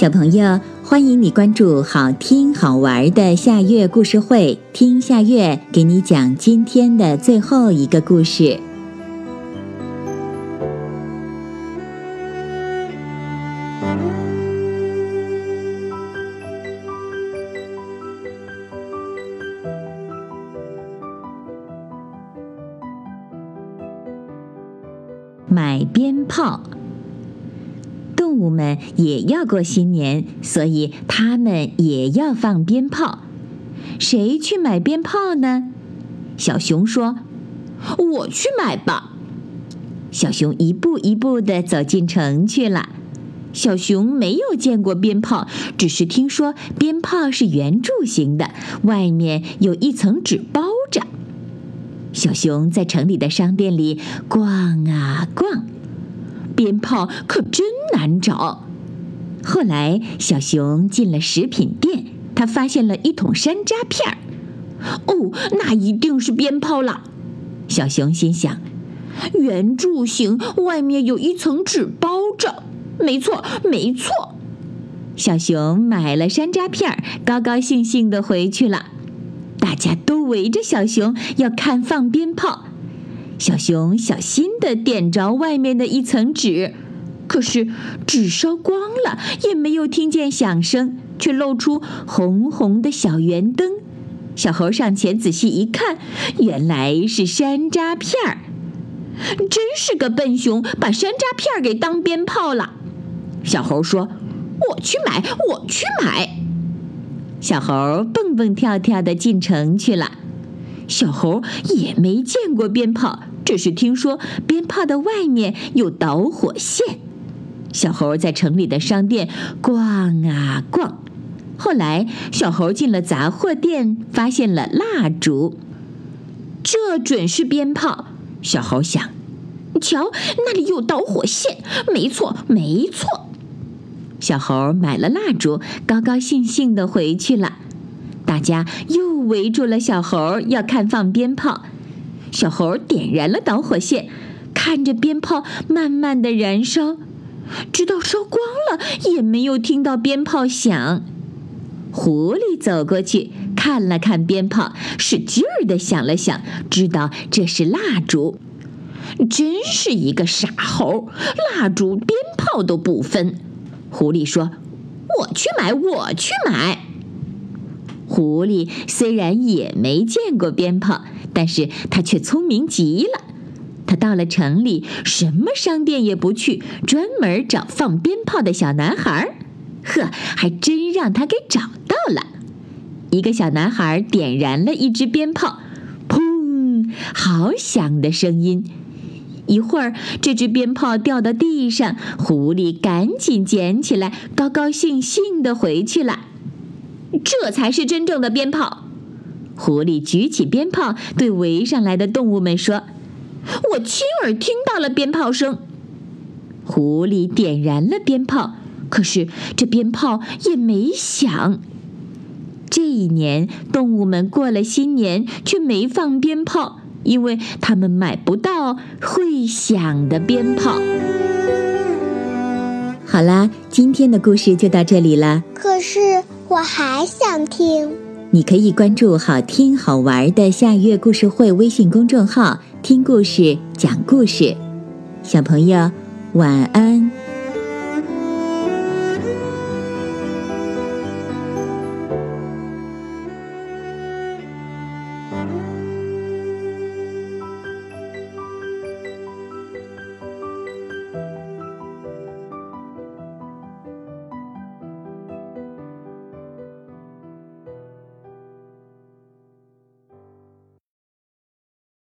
小朋友，欢迎你关注好听好玩的夏月故事会，听夏月给你讲今天的最后一个故事。买鞭炮。动物们也要过新年，所以它们也要放鞭炮。谁去买鞭炮呢？小熊说：“我去买吧。”小熊一步一步地走进城去了。小熊没有见过鞭炮，只是听说鞭炮是圆柱形的，外面有一层纸包着。小熊在城里的商店里逛啊逛。鞭炮可真难找。后来，小熊进了食品店，他发现了一桶山楂片儿。哦，那一定是鞭炮了。小熊心想：圆柱形，外面有一层纸包着。没错，没错。小熊买了山楂片儿，高高兴兴地回去了。大家都围着小熊要看放鞭炮。小熊小心地点着外面的一层纸，可是纸烧光了，也没有听见响声，却露出红红的小圆灯。小猴上前仔细一看，原来是山楂片儿。真是个笨熊，把山楂片儿给当鞭炮了。小猴说：“我去买，我去买。”小猴蹦蹦跳跳地进城去了。小猴也没见过鞭炮。只是听说鞭炮的外面有导火线，小猴在城里的商店逛啊逛。后来，小猴进了杂货店，发现了蜡烛，这准是鞭炮。小猴想，瞧，那里有导火线，没错，没错。小猴买了蜡烛，高高兴兴地回去了。大家又围住了小猴，要看放鞭炮。小猴点燃了导火线，看着鞭炮慢慢的燃烧，直到烧光了，也没有听到鞭炮响。狐狸走过去看了看鞭炮，使劲儿的响了响，知道这是蜡烛。真是一个傻猴，蜡烛、鞭炮都不分。狐狸说：“我去买，我去买。”狐狸虽然也没见过鞭炮。但是他却聪明极了，他到了城里，什么商店也不去，专门找放鞭炮的小男孩。呵，还真让他给找到了。一个小男孩点燃了一支鞭炮，砰，好响的声音。一会儿，这只鞭炮掉到地上，狐狸赶紧捡起来，高高兴兴地回去了。这才是真正的鞭炮。狐狸举起鞭炮，对围上来的动物们说：“我亲耳听到了鞭炮声。”狐狸点燃了鞭炮，可是这鞭炮也没响。这一年，动物们过了新年，却没放鞭炮，因为他们买不到会响的鞭炮。好啦，今天的故事就到这里了。可是我还想听。你可以关注好听好玩的夏月故事会微信公众号，听故事讲故事。小朋友，晚安。